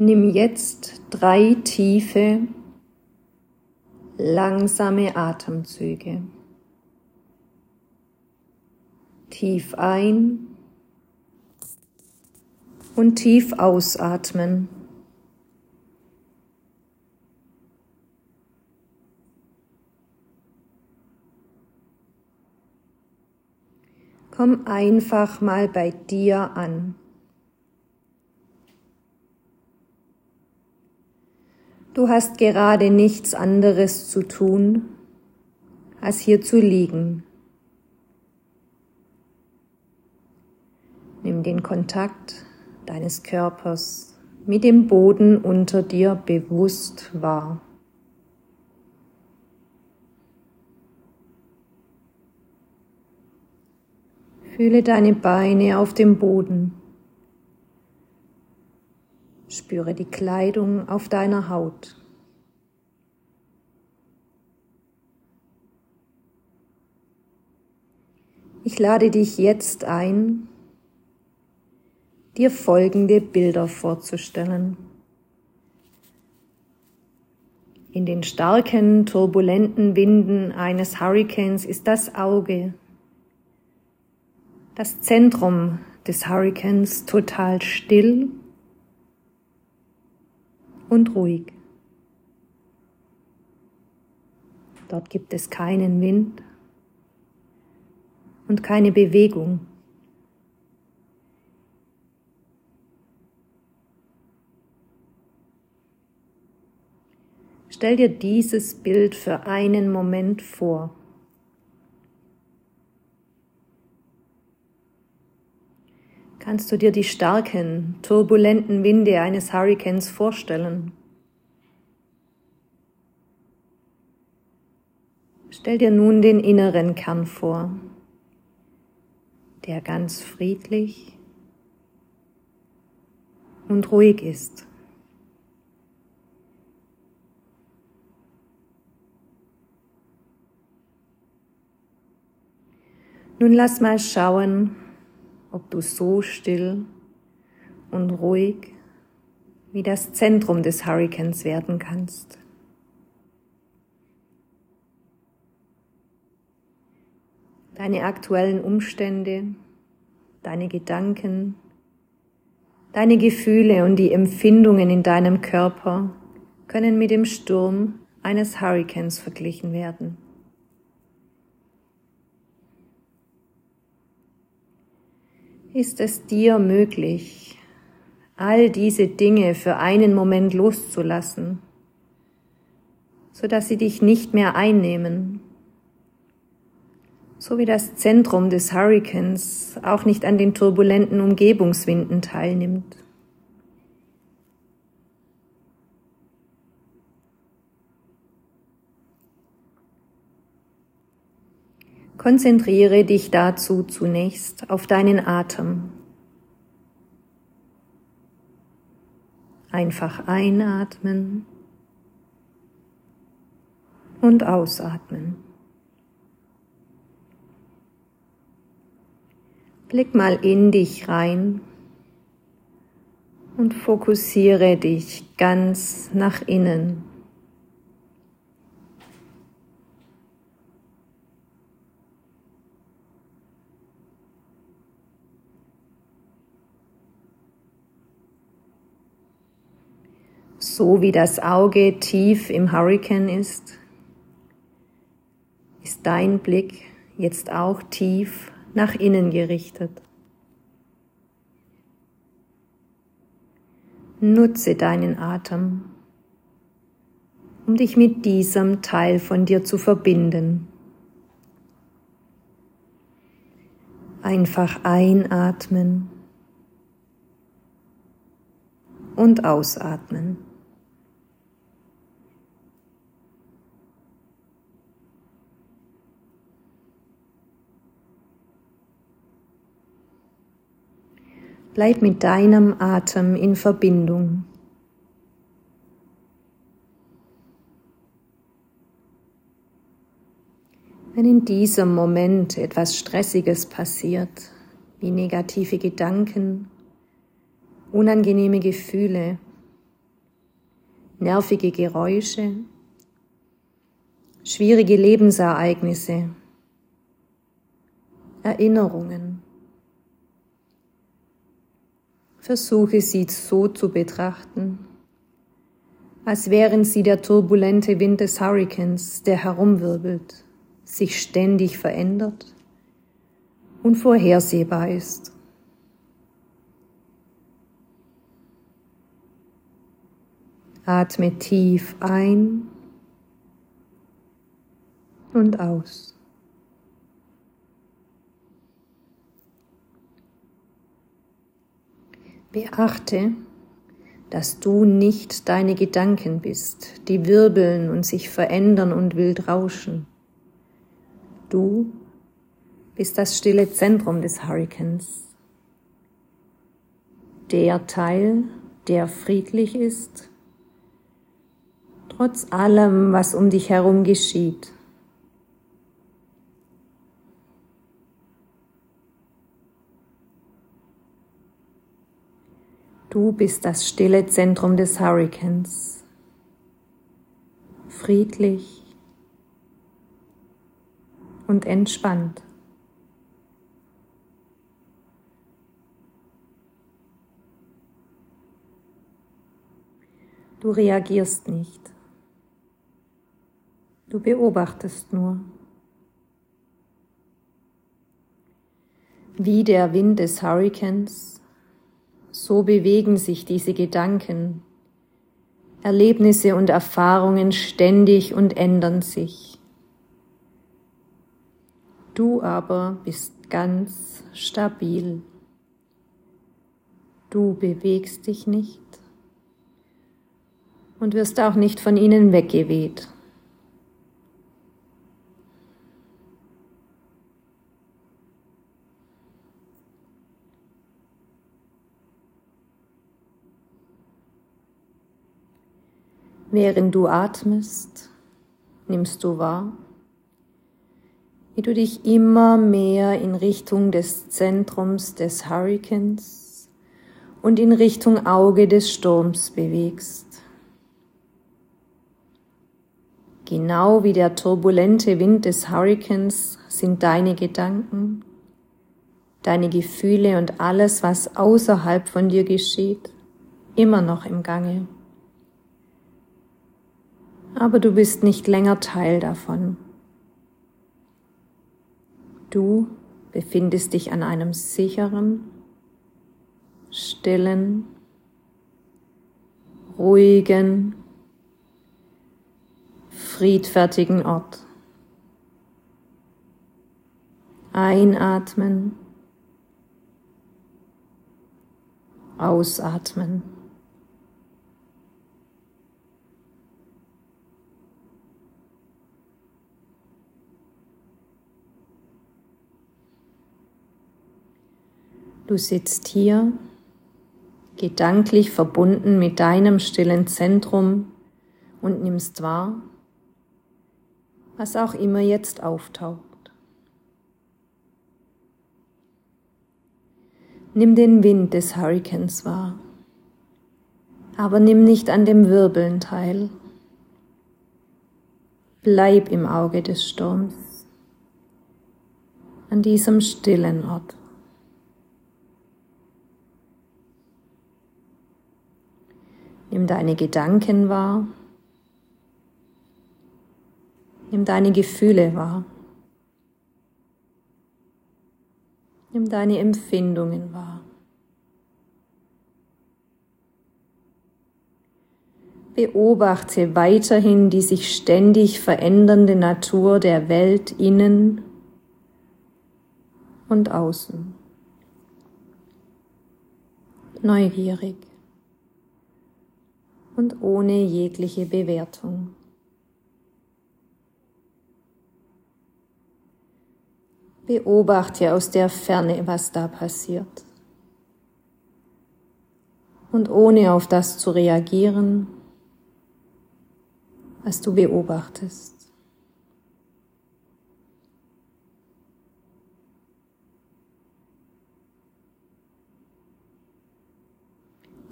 Nimm jetzt drei tiefe, langsame Atemzüge. Tief ein und tief ausatmen. Komm einfach mal bei dir an. Du hast gerade nichts anderes zu tun, als hier zu liegen. Nimm den Kontakt deines Körpers mit dem Boden unter dir bewusst wahr. Fühle deine Beine auf dem Boden. Spüre die Kleidung auf deiner Haut. Ich lade dich jetzt ein, dir folgende Bilder vorzustellen. In den starken, turbulenten Winden eines Hurrikans ist das Auge, das Zentrum des Hurrikans total still und ruhig. Dort gibt es keinen Wind und keine Bewegung. Stell dir dieses Bild für einen Moment vor. Kannst du dir die starken, turbulenten Winde eines Hurrikans vorstellen? Stell dir nun den inneren Kern vor, der ganz friedlich und ruhig ist. Nun lass mal schauen, ob du so still und ruhig wie das Zentrum des Hurrikans werden kannst. Deine aktuellen Umstände, deine Gedanken, deine Gefühle und die Empfindungen in deinem Körper können mit dem Sturm eines Hurrikans verglichen werden. Ist es dir möglich, all diese Dinge für einen Moment loszulassen, so dass sie dich nicht mehr einnehmen, so wie das Zentrum des Hurrikans auch nicht an den turbulenten Umgebungswinden teilnimmt. Konzentriere dich dazu zunächst auf deinen Atem. Einfach einatmen und ausatmen. Blick mal in dich rein und fokussiere dich ganz nach innen. So wie das Auge tief im Hurrikan ist, ist dein Blick jetzt auch tief nach innen gerichtet. Nutze deinen Atem, um dich mit diesem Teil von dir zu verbinden. Einfach einatmen und ausatmen. Bleib mit deinem Atem in Verbindung. Wenn in diesem Moment etwas Stressiges passiert, wie negative Gedanken, unangenehme Gefühle, nervige Geräusche, schwierige Lebensereignisse, Erinnerungen. Versuche sie so zu betrachten, als wären sie der turbulente Wind des Hurrikans, der herumwirbelt, sich ständig verändert und vorhersehbar ist. Atme tief ein und aus. Beachte, dass du nicht deine Gedanken bist, die wirbeln und sich verändern und wild rauschen. Du bist das stille Zentrum des Hurrikans. Der Teil, der friedlich ist, trotz allem, was um dich herum geschieht. Du bist das stille Zentrum des Hurrikans. Friedlich und entspannt. Du reagierst nicht. Du beobachtest nur. Wie der Wind des Hurrikans so bewegen sich diese Gedanken. Erlebnisse und Erfahrungen ständig und ändern sich. Du aber bist ganz stabil. Du bewegst dich nicht und wirst auch nicht von ihnen weggeweht. Während du atmest, nimmst du wahr, wie du dich immer mehr in Richtung des Zentrums des Hurrikans und in Richtung Auge des Sturms bewegst. Genau wie der turbulente Wind des Hurrikans sind deine Gedanken, deine Gefühle und alles, was außerhalb von dir geschieht, immer noch im Gange aber du bist nicht länger Teil davon. Du befindest dich an einem sicheren, stillen, ruhigen, friedfertigen Ort. Einatmen, ausatmen. Du sitzt hier, gedanklich verbunden mit deinem stillen Zentrum und nimmst wahr, was auch immer jetzt auftaucht. Nimm den Wind des Hurrikans wahr, aber nimm nicht an dem Wirbeln teil. Bleib im Auge des Sturms, an diesem stillen Ort. Nimm deine Gedanken wahr. Nimm deine Gefühle wahr. Nimm deine Empfindungen wahr. Beobachte weiterhin die sich ständig verändernde Natur der Welt innen und außen. Neugierig und ohne jegliche Bewertung. Beobachte aus der Ferne, was da passiert. Und ohne auf das zu reagieren, was du beobachtest.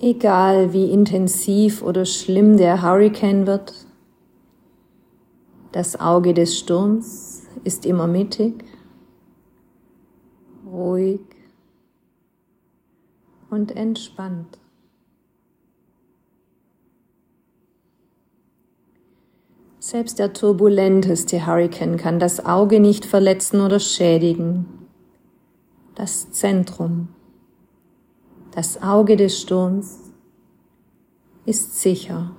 Egal wie intensiv oder schlimm der Hurricane wird, das Auge des Sturms ist immer mittig, ruhig und entspannt. Selbst der turbulenteste Hurricane kann das Auge nicht verletzen oder schädigen. Das Zentrum, das Auge des Sturms ist sicher.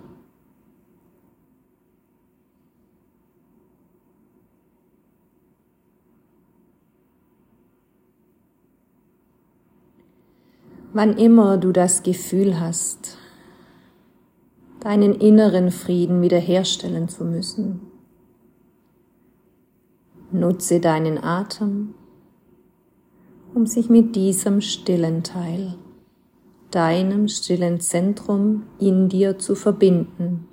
Wann immer du das Gefühl hast, deinen inneren Frieden wiederherstellen zu müssen. Nutze deinen Atem, um sich mit diesem stillen Teil, deinem stillen Zentrum in dir zu verbinden.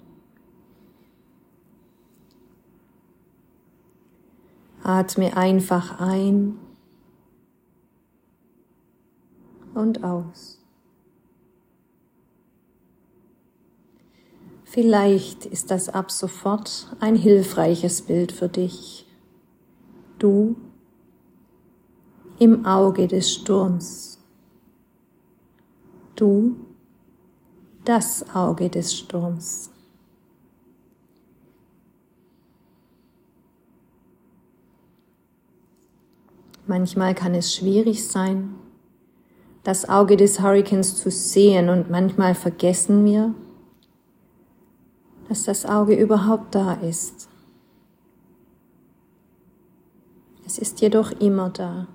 Atme einfach ein und aus. Vielleicht ist das ab sofort ein hilfreiches Bild für dich. Du im Auge des Sturms. Du das Auge des Sturms. Manchmal kann es schwierig sein, das Auge des Hurrikans zu sehen und manchmal vergessen wir, dass das Auge überhaupt da ist. Es ist jedoch immer da.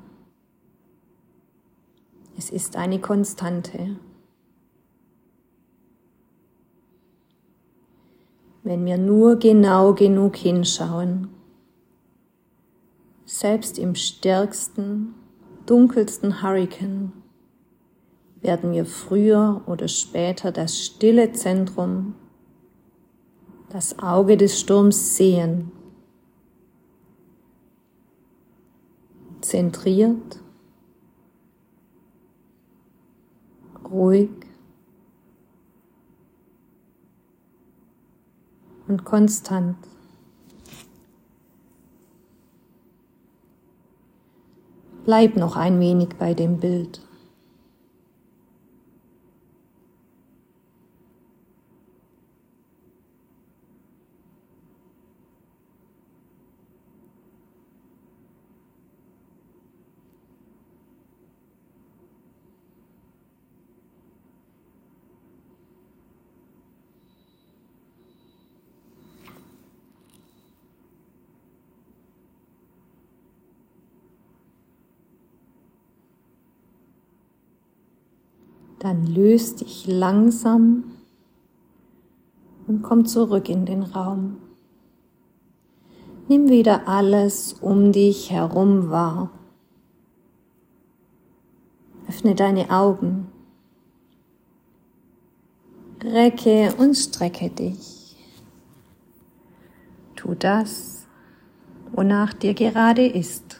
Es ist eine Konstante. Wenn wir nur genau genug hinschauen, selbst im stärksten, dunkelsten Hurrikan, werden wir früher oder später das stille Zentrum das Auge des Sturms sehen. Zentriert, ruhig und konstant. Bleib noch ein wenig bei dem Bild. Dann löst dich langsam und komm zurück in den Raum. Nimm wieder alles um dich herum wahr. Öffne deine Augen. Recke und strecke dich. Tu das, wonach dir gerade ist.